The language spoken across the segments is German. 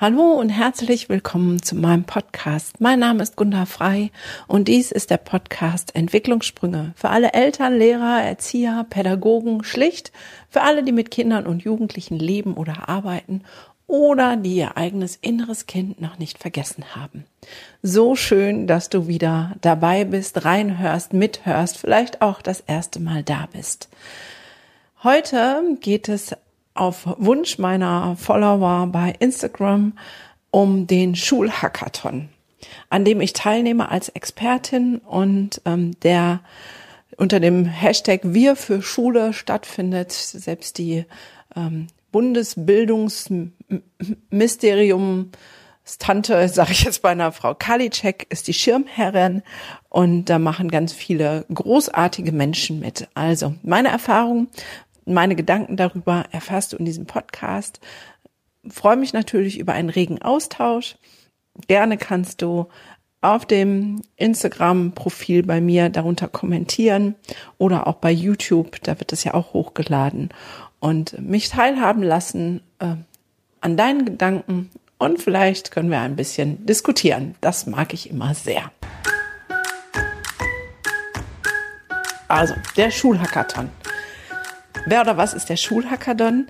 Hallo und herzlich willkommen zu meinem Podcast. Mein Name ist Gunda Frei und dies ist der Podcast Entwicklungssprünge für alle Eltern, Lehrer, Erzieher, Pädagogen, schlicht für alle, die mit Kindern und Jugendlichen leben oder arbeiten oder die ihr eigenes inneres Kind noch nicht vergessen haben. So schön, dass du wieder dabei bist, reinhörst, mithörst, vielleicht auch das erste Mal da bist. Heute geht es auf Wunsch meiner Follower bei Instagram um den Schulhackathon, an dem ich teilnehme als Expertin und ähm, der unter dem Hashtag Wir für Schule stattfindet. Selbst die ähm, Bundesbildungsministerium Tante, sage ich jetzt bei einer Frau Kalicek, ist die Schirmherrin und da machen ganz viele großartige Menschen mit. Also meine Erfahrung meine Gedanken darüber erfährst du in diesem Podcast. freue mich natürlich über einen regen Austausch. Gerne kannst du auf dem Instagram-Profil bei mir darunter kommentieren oder auch bei YouTube, da wird es ja auch hochgeladen und mich teilhaben lassen äh, an deinen Gedanken und vielleicht können wir ein bisschen diskutieren. Das mag ich immer sehr. Also, der Schulhackathon. Wer oder was ist der Schulhackathon?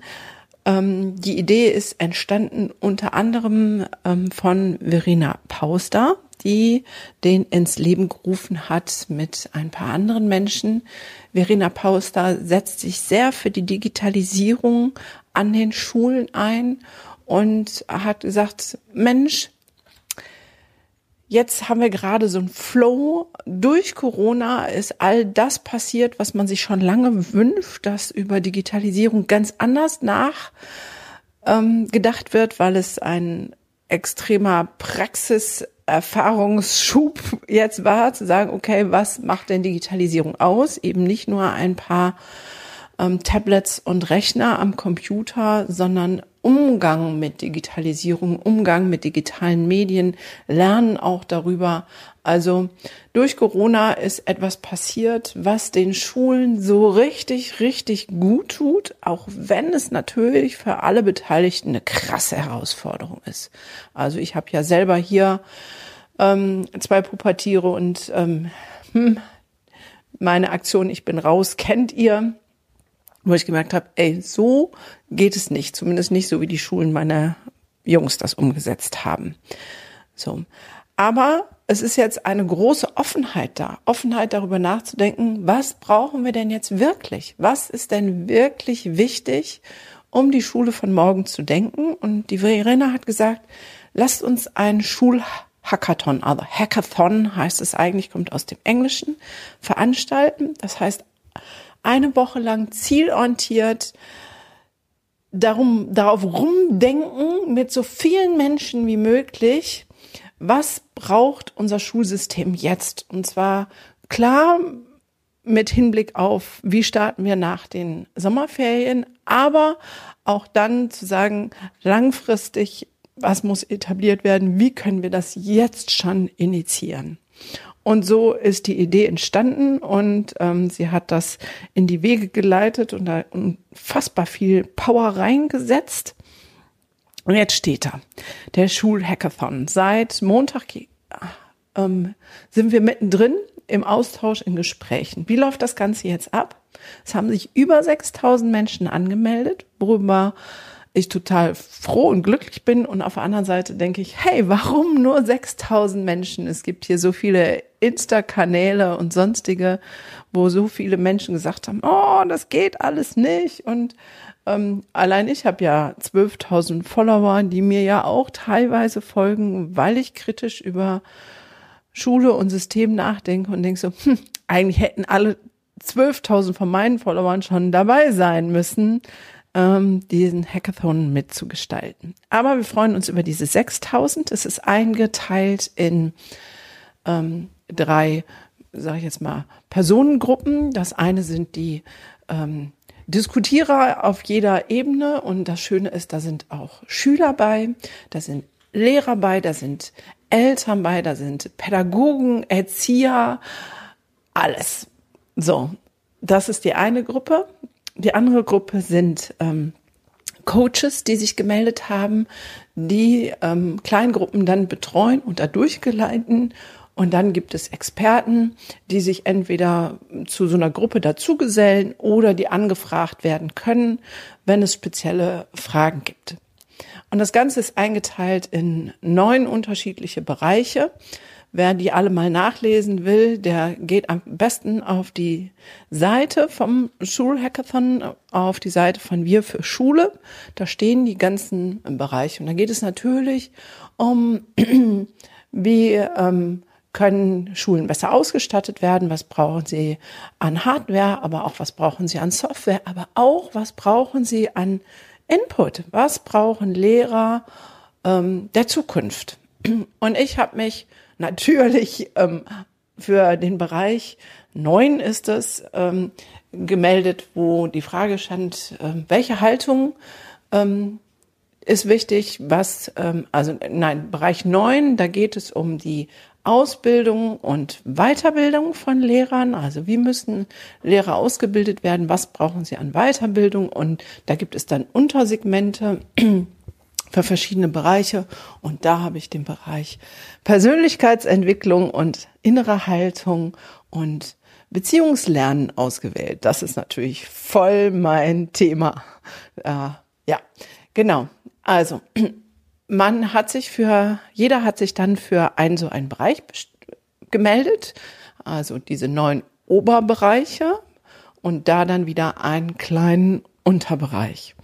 Ähm, die Idee ist entstanden unter anderem ähm, von Verena Pauster, die den ins Leben gerufen hat mit ein paar anderen Menschen. Verena Pauster setzt sich sehr für die Digitalisierung an den Schulen ein und hat gesagt, Mensch, Jetzt haben wir gerade so ein Flow. Durch Corona ist all das passiert, was man sich schon lange wünscht, dass über Digitalisierung ganz anders nach ähm, wird, weil es ein extremer Praxiserfahrungsschub jetzt war, zu sagen, okay, was macht denn Digitalisierung aus? Eben nicht nur ein paar ähm, Tablets und Rechner am Computer, sondern Umgang mit Digitalisierung, Umgang mit digitalen Medien, lernen auch darüber. Also durch Corona ist etwas passiert, was den Schulen so richtig, richtig gut tut, auch wenn es natürlich für alle Beteiligten eine krasse Herausforderung ist. Also ich habe ja selber hier ähm, zwei Pubertiere und ähm, hm, meine Aktion Ich bin raus kennt ihr wo ich gemerkt habe, ey, so geht es nicht, zumindest nicht so, wie die Schulen meiner Jungs das umgesetzt haben. So. Aber es ist jetzt eine große Offenheit da, Offenheit darüber nachzudenken, was brauchen wir denn jetzt wirklich? Was ist denn wirklich wichtig, um die Schule von morgen zu denken? Und die Verena hat gesagt, lasst uns einen Schulhackathon, also Hackathon heißt es eigentlich, kommt aus dem Englischen, veranstalten. Das heißt, eine Woche lang zielorientiert darum, darauf rumdenken mit so vielen Menschen wie möglich, was braucht unser Schulsystem jetzt? Und zwar klar mit Hinblick auf, wie starten wir nach den Sommerferien, aber auch dann zu sagen, langfristig, was muss etabliert werden, wie können wir das jetzt schon initiieren? Und so ist die Idee entstanden und ähm, sie hat das in die Wege geleitet und da unfassbar viel Power reingesetzt. Und jetzt steht da, der Schulhackathon. Seit Montag ähm, sind wir mittendrin im Austausch, in Gesprächen. Wie läuft das Ganze jetzt ab? Es haben sich über 6000 Menschen angemeldet, worüber ich total froh und glücklich bin. Und auf der anderen Seite denke ich, hey, warum nur 6000 Menschen? Es gibt hier so viele Insta-Kanäle und sonstige, wo so viele Menschen gesagt haben, oh, das geht alles nicht. Und ähm, allein ich habe ja 12.000 Follower, die mir ja auch teilweise folgen, weil ich kritisch über Schule und System nachdenke und denke so, hm, eigentlich hätten alle 12.000 von meinen Followern schon dabei sein müssen ähm, diesen Hackathon mitzugestalten. Aber wir freuen uns über diese 6000. Es ist eingeteilt in ähm, drei, sage ich jetzt mal, Personengruppen. Das eine sind die ähm, Diskutierer auf jeder Ebene und das Schöne ist, da sind auch Schüler bei, da sind Lehrer bei, da sind Eltern bei, da sind Pädagogen, Erzieher, alles. So, das ist die eine Gruppe. Die andere Gruppe sind ähm, Coaches, die sich gemeldet haben, die ähm, Kleingruppen dann betreuen und da durchgeleiten. Und dann gibt es Experten, die sich entweder zu so einer Gruppe dazugesellen oder die angefragt werden können, wenn es spezielle Fragen gibt. Und das Ganze ist eingeteilt in neun unterschiedliche Bereiche. Wer die alle mal nachlesen will, der geht am besten auf die Seite vom Schulhackathon, auf die Seite von Wir für Schule. Da stehen die ganzen Bereiche. Und da geht es natürlich um, wie ähm, können Schulen besser ausgestattet werden, was brauchen sie an Hardware, aber auch was brauchen sie an Software, aber auch was brauchen sie an Input, was brauchen Lehrer ähm, der Zukunft. Und ich habe mich natürlich ähm, für den Bereich neun ist es ähm, gemeldet, wo die Frage stand, äh, welche Haltung ähm, ist wichtig, was, ähm, also nein, Bereich neun, da geht es um die Ausbildung und Weiterbildung von Lehrern. Also wie müssen Lehrer ausgebildet werden? Was brauchen sie an Weiterbildung? Und da gibt es dann Untersegmente für verschiedene Bereiche. Und da habe ich den Bereich Persönlichkeitsentwicklung und innere Haltung und Beziehungslernen ausgewählt. Das ist natürlich voll mein Thema. Äh, ja, genau. Also, man hat sich für, jeder hat sich dann für einen so einen Bereich gemeldet. Also diese neun Oberbereiche und da dann wieder einen kleinen Unterbereich.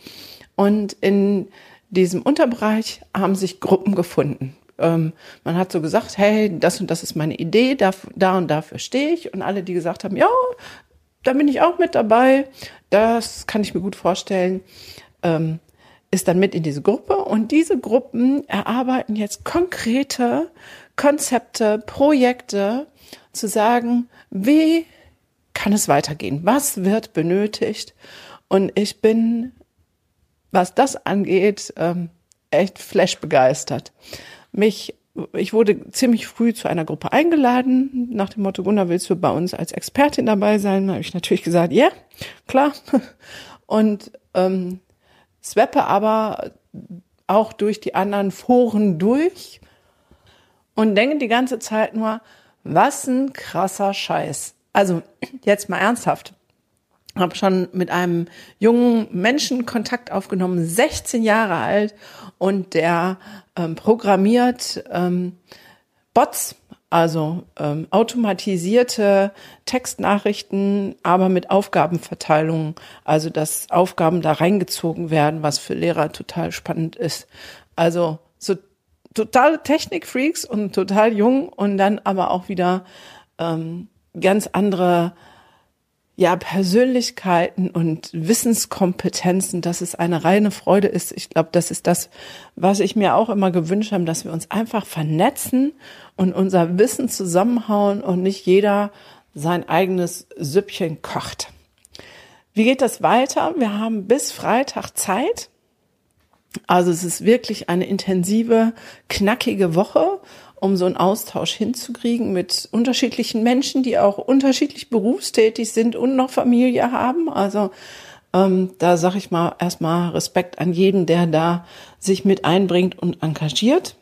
Und in diesem Unterbereich haben sich Gruppen gefunden. Ähm, man hat so gesagt, hey, das und das ist meine Idee, da, da und dafür stehe ich. Und alle, die gesagt haben, ja, da bin ich auch mit dabei, das kann ich mir gut vorstellen, ähm, ist dann mit in diese Gruppe. Und diese Gruppen erarbeiten jetzt konkrete Konzepte, Projekte, zu sagen, wie kann es weitergehen? Was wird benötigt? Und ich bin was das angeht, ähm, echt flash begeistert. Mich, ich wurde ziemlich früh zu einer Gruppe eingeladen, nach dem Motto, Gunnar, willst du bei uns als Expertin dabei sein? Da habe ich natürlich gesagt, ja, klar. Und ähm, swappe aber auch durch die anderen Foren durch und denke die ganze Zeit nur, was ein krasser Scheiß. Also jetzt mal ernsthaft habe schon mit einem jungen Menschen Kontakt aufgenommen, 16 Jahre alt, und der ähm, programmiert ähm, Bots, also ähm, automatisierte Textnachrichten, aber mit Aufgabenverteilung, also dass Aufgaben da reingezogen werden, was für Lehrer total spannend ist. Also so total Technikfreaks und total jung und dann aber auch wieder ähm, ganz andere ja, Persönlichkeiten und Wissenskompetenzen, dass es eine reine Freude ist. Ich glaube, das ist das, was ich mir auch immer gewünscht habe, dass wir uns einfach vernetzen und unser Wissen zusammenhauen und nicht jeder sein eigenes Süppchen kocht. Wie geht das weiter? Wir haben bis Freitag Zeit. Also es ist wirklich eine intensive, knackige Woche um so einen Austausch hinzukriegen mit unterschiedlichen Menschen, die auch unterschiedlich berufstätig sind und noch Familie haben. Also ähm, da sage ich mal erstmal Respekt an jeden, der da sich mit einbringt und engagiert.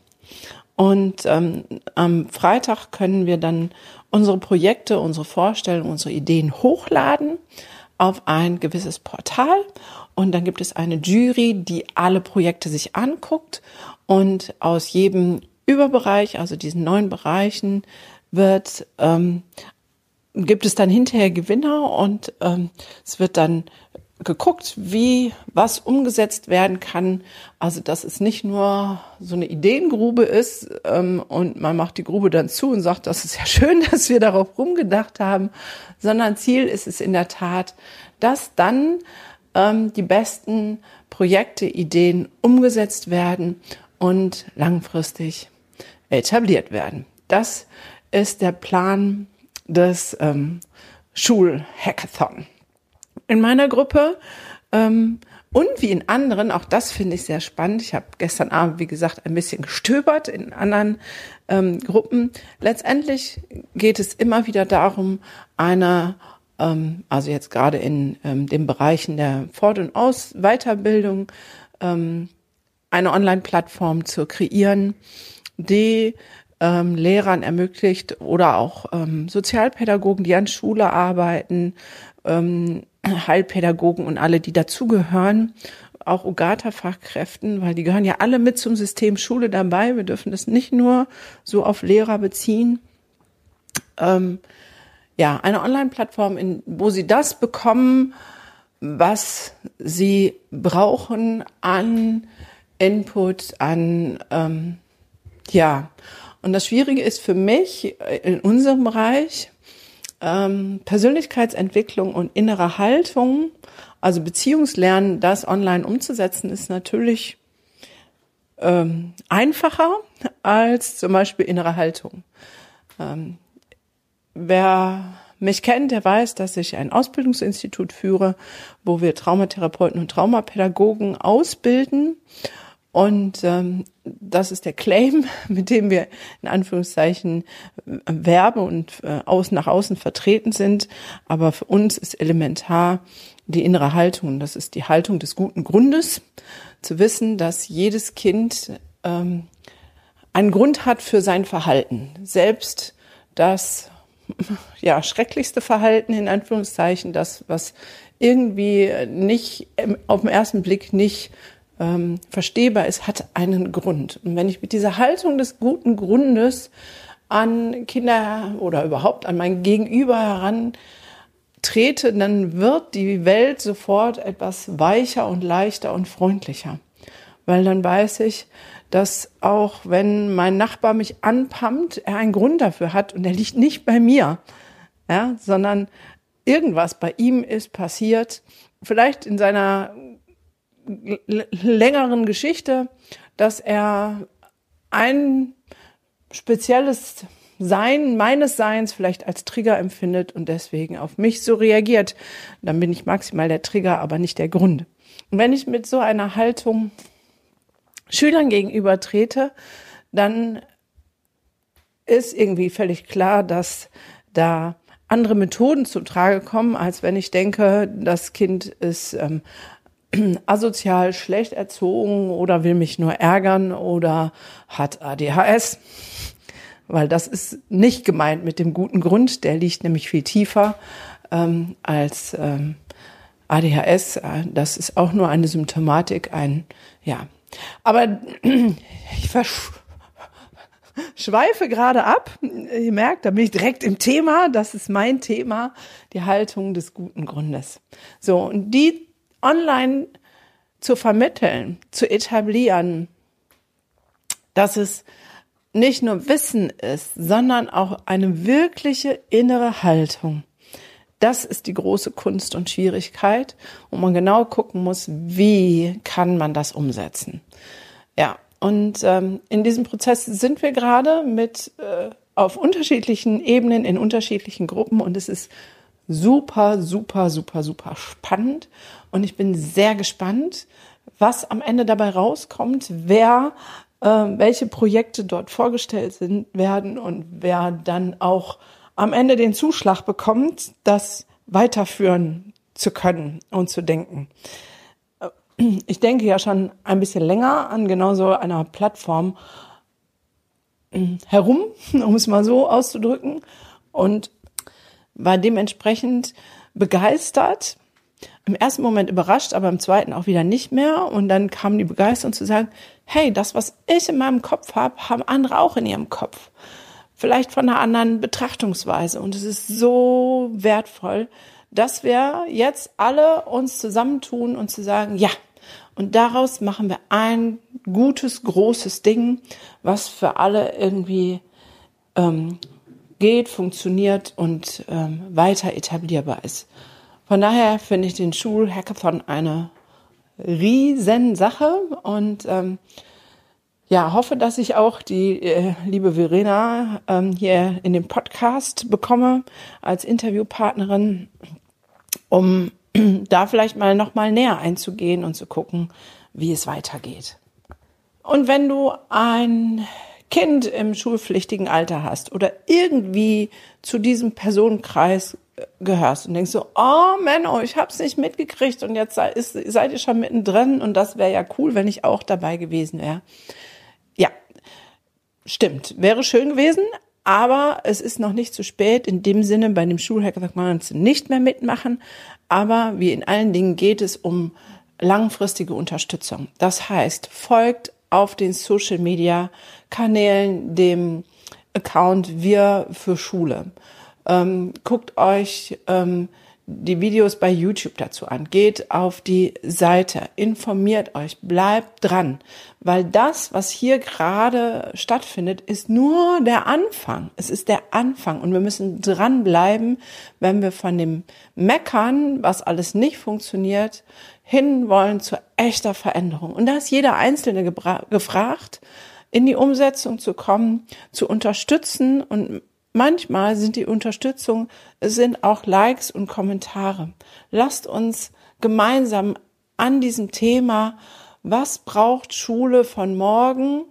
Und ähm, am Freitag können wir dann unsere Projekte, unsere Vorstellungen, unsere Ideen hochladen auf ein gewisses Portal. Und dann gibt es eine Jury, die alle Projekte sich anguckt und aus jedem Überbereich, also diesen neuen Bereichen, wird ähm, gibt es dann hinterher Gewinner und ähm, es wird dann geguckt, wie was umgesetzt werden kann. Also dass es nicht nur so eine Ideengrube ist ähm, und man macht die Grube dann zu und sagt, das ist ja schön, dass wir darauf rumgedacht haben, sondern Ziel ist es in der Tat, dass dann ähm, die besten Projekte, Ideen umgesetzt werden und langfristig etabliert werden. Das ist der Plan des ähm, Schulhackathon. In meiner Gruppe ähm, und wie in anderen, auch das finde ich sehr spannend. Ich habe gestern Abend, wie gesagt, ein bisschen gestöbert in anderen ähm, Gruppen. Letztendlich geht es immer wieder darum, eine, ähm, also jetzt gerade in ähm, den Bereichen der Fort- und Aus Weiterbildung, ähm, eine Online-Plattform zu kreieren, die ähm, Lehrern ermöglicht oder auch ähm, Sozialpädagogen, die an Schule arbeiten, ähm, Heilpädagogen und alle, die dazugehören, auch Ogata-Fachkräften, weil die gehören ja alle mit zum System Schule dabei. Wir dürfen das nicht nur so auf Lehrer beziehen. Ähm, ja, eine Online-Plattform, wo sie das bekommen, was sie brauchen an Input, an ähm, ja. Und das Schwierige ist für mich in unserem Bereich ähm, Persönlichkeitsentwicklung und innere Haltung, also Beziehungslernen, das online umzusetzen, ist natürlich ähm, einfacher als zum Beispiel innere Haltung. Ähm, wer mich kennt, der weiß, dass ich ein Ausbildungsinstitut führe, wo wir Traumatherapeuten und Traumapädagogen ausbilden. Und ähm, das ist der Claim, mit dem wir in Anführungszeichen äh, werbe und äh, außen nach außen vertreten sind. Aber für uns ist elementar die innere Haltung. Das ist die Haltung des guten Grundes, zu wissen, dass jedes Kind ähm, einen Grund hat für sein Verhalten. Selbst das ja, schrecklichste Verhalten in Anführungszeichen, das, was irgendwie nicht auf den ersten Blick nicht ähm, verstehbar ist, hat einen Grund. Und wenn ich mit dieser Haltung des guten Grundes an Kinder oder überhaupt an mein Gegenüber herantrete, dann wird die Welt sofort etwas weicher und leichter und freundlicher. Weil dann weiß ich, dass auch wenn mein Nachbar mich anpammt, er einen Grund dafür hat und er liegt nicht bei mir, ja, sondern irgendwas bei ihm ist passiert, vielleicht in seiner längeren Geschichte, dass er ein spezielles Sein meines Seins vielleicht als Trigger empfindet und deswegen auf mich so reagiert. Dann bin ich maximal der Trigger, aber nicht der Grund. Und wenn ich mit so einer Haltung Schülern gegenüber trete, dann ist irgendwie völlig klar, dass da andere Methoden zum Trage kommen, als wenn ich denke, das Kind ist ähm, asozial schlecht erzogen oder will mich nur ärgern oder hat ADHS. Weil das ist nicht gemeint mit dem guten Grund, der liegt nämlich viel tiefer ähm, als ähm, ADHS. Das ist auch nur eine Symptomatik, ein, ja. Aber ich schweife gerade ab. Ihr merkt, da bin ich direkt im Thema. Das ist mein Thema, die Haltung des guten Grundes. So, und die online zu vermitteln, zu etablieren, dass es nicht nur Wissen ist, sondern auch eine wirkliche innere Haltung. Das ist die große Kunst und Schwierigkeit, wo man genau gucken muss, wie kann man das umsetzen. Ja, und ähm, in diesem Prozess sind wir gerade mit äh, auf unterschiedlichen Ebenen in unterschiedlichen Gruppen und es ist super, super, super, super spannend und ich bin sehr gespannt, was am Ende dabei rauskommt, wer äh, welche Projekte dort vorgestellt sind, werden und wer dann auch am Ende den Zuschlag bekommt, das weiterführen zu können und zu denken. Ich denke ja schon ein bisschen länger an genau so einer Plattform äh, herum, um es mal so auszudrücken, und war dementsprechend begeistert, im ersten Moment überrascht, aber im zweiten auch wieder nicht mehr. Und dann kam die Begeisterung zu sagen, hey, das, was ich in meinem Kopf habe, haben andere auch in ihrem Kopf. Vielleicht von einer anderen Betrachtungsweise. Und es ist so wertvoll, dass wir jetzt alle uns zusammentun und zu sagen, ja, und daraus machen wir ein gutes, großes Ding, was für alle irgendwie ähm, geht, funktioniert und ähm, weiter etablierbar ist. Von daher finde ich den Schulhackathon eine Riesensache und ähm, ja, hoffe, dass ich auch die äh, liebe Verena ähm, hier in dem Podcast bekomme als Interviewpartnerin, um da vielleicht mal noch mal näher einzugehen und zu gucken, wie es weitergeht. Und wenn du ein Kind im schulpflichtigen Alter hast oder irgendwie zu diesem Personenkreis gehörst und denkst so, oh Menno, ich hab's nicht mitgekriegt und jetzt ist, seid ihr schon mittendrin und das wäre ja cool, wenn ich auch dabei gewesen wäre. Ja, stimmt, wäre schön gewesen, aber es ist noch nicht zu spät. In dem Sinne, bei dem Schulhackathon nicht mehr mitmachen. Aber wie in allen Dingen geht es um langfristige Unterstützung. Das heißt, folgt auf den Social Media Kanälen dem Account Wir für Schule. Ähm, guckt euch ähm, die Videos bei YouTube dazu an. Geht auf die Seite, informiert euch, bleibt dran, weil das, was hier gerade stattfindet, ist nur der Anfang. Es ist der Anfang und wir müssen dranbleiben, wenn wir von dem Meckern, was alles nicht funktioniert, hinwollen zu echter Veränderung. Und da ist jeder Einzelne gefragt, in die Umsetzung zu kommen, zu unterstützen und Manchmal sind die Unterstützung, sind auch Likes und Kommentare. Lasst uns gemeinsam an diesem Thema, was braucht Schule von morgen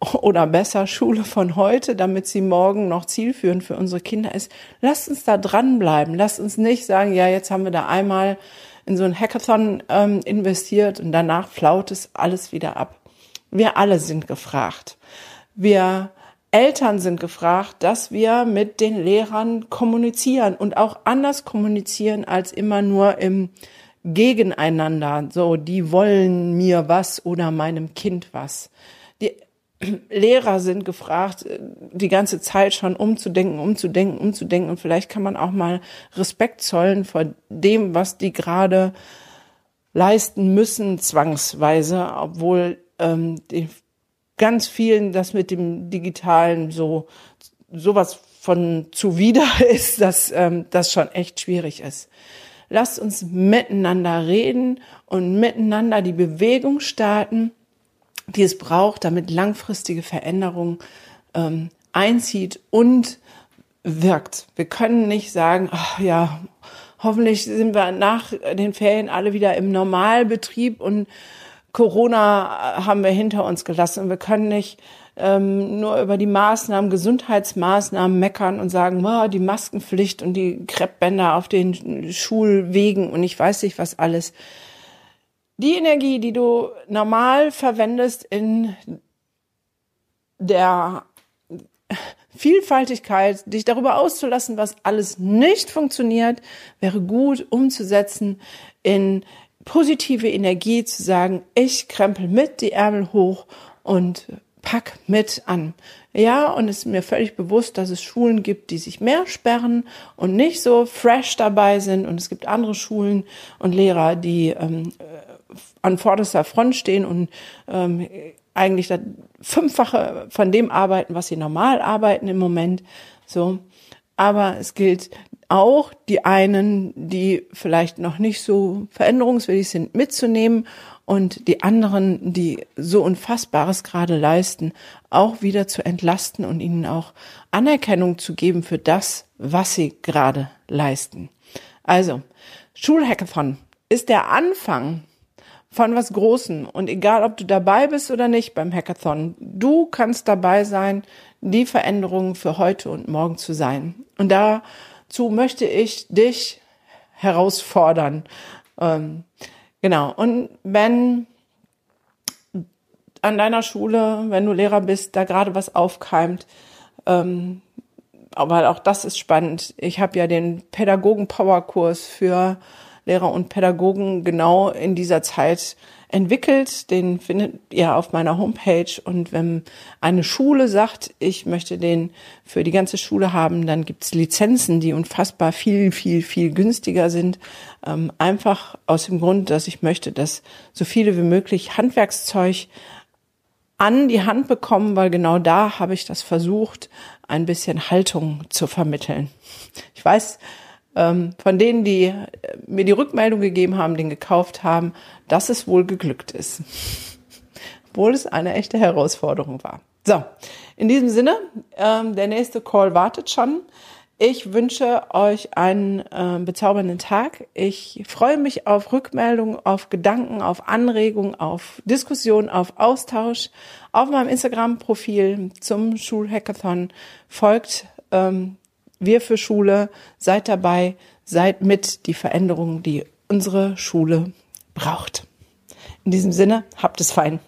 oder besser Schule von heute, damit sie morgen noch zielführend für unsere Kinder ist. Lasst uns da dranbleiben. Lasst uns nicht sagen, ja, jetzt haben wir da einmal in so ein Hackathon ähm, investiert und danach flaut es alles wieder ab. Wir alle sind gefragt. Wir Eltern sind gefragt, dass wir mit den Lehrern kommunizieren und auch anders kommunizieren als immer nur im Gegeneinander. So, die wollen mir was oder meinem Kind was. Die Lehrer sind gefragt, die ganze Zeit schon umzudenken, umzudenken, umzudenken. Und vielleicht kann man auch mal Respekt zollen vor dem, was die gerade leisten müssen, zwangsweise, obwohl ähm, die ganz vielen das mit dem Digitalen so sowas von zuwider ist, dass ähm, das schon echt schwierig ist. Lasst uns miteinander reden und miteinander die Bewegung starten, die es braucht, damit langfristige Veränderung ähm, einzieht und wirkt. Wir können nicht sagen, ach ja, hoffentlich sind wir nach den Ferien alle wieder im Normalbetrieb und Corona haben wir hinter uns gelassen. Wir können nicht ähm, nur über die Maßnahmen, Gesundheitsmaßnahmen meckern und sagen, oh, die Maskenpflicht und die Kreppbänder auf den Schulwegen und ich weiß nicht was alles. Die Energie, die du normal verwendest in der Vielfaltigkeit, dich darüber auszulassen, was alles nicht funktioniert, wäre gut umzusetzen in positive Energie zu sagen, ich krempel mit die Ärmel hoch und pack mit an. Ja, und es ist mir völlig bewusst, dass es Schulen gibt, die sich mehr sperren und nicht so fresh dabei sind. Und es gibt andere Schulen und Lehrer, die ähm, an vorderster Front stehen und ähm, eigentlich das Fünffache von dem arbeiten, was sie normal arbeiten im Moment. So. Aber es gilt auch die einen, die vielleicht noch nicht so veränderungswillig sind, mitzunehmen und die anderen, die so Unfassbares gerade leisten, auch wieder zu entlasten und ihnen auch Anerkennung zu geben für das, was sie gerade leisten. Also, Schulhackathon ist der Anfang von was Großem. Und egal, ob du dabei bist oder nicht beim Hackathon, du kannst dabei sein, die Veränderungen für heute und morgen zu sein. Und da zu möchte ich dich herausfordern. Ähm, genau. Und wenn an deiner Schule, wenn du Lehrer bist, da gerade was aufkeimt, ähm, aber auch das ist spannend. Ich habe ja den Pädagogen-Power-Kurs für Lehrer und Pädagogen genau in dieser Zeit entwickelt. Den findet ihr auf meiner Homepage. Und wenn eine Schule sagt, ich möchte den für die ganze Schule haben, dann gibt's Lizenzen, die unfassbar viel, viel, viel günstiger sind. Ähm, einfach aus dem Grund, dass ich möchte, dass so viele wie möglich Handwerkszeug an die Hand bekommen, weil genau da habe ich das versucht, ein bisschen Haltung zu vermitteln. Ich weiß, ähm, von denen, die äh, mir die Rückmeldung gegeben haben, den gekauft haben, dass es wohl geglückt ist. Obwohl es eine echte Herausforderung war. So, in diesem Sinne, ähm, der nächste Call wartet schon. Ich wünsche euch einen äh, bezaubernden Tag. Ich freue mich auf Rückmeldungen, auf Gedanken, auf Anregungen, auf Diskussionen, auf Austausch. Auf meinem Instagram-Profil zum Schulhackathon folgt ähm, wir für Schule, seid dabei, seid mit die Veränderung, die unsere Schule braucht. In diesem Sinne, habt es fein.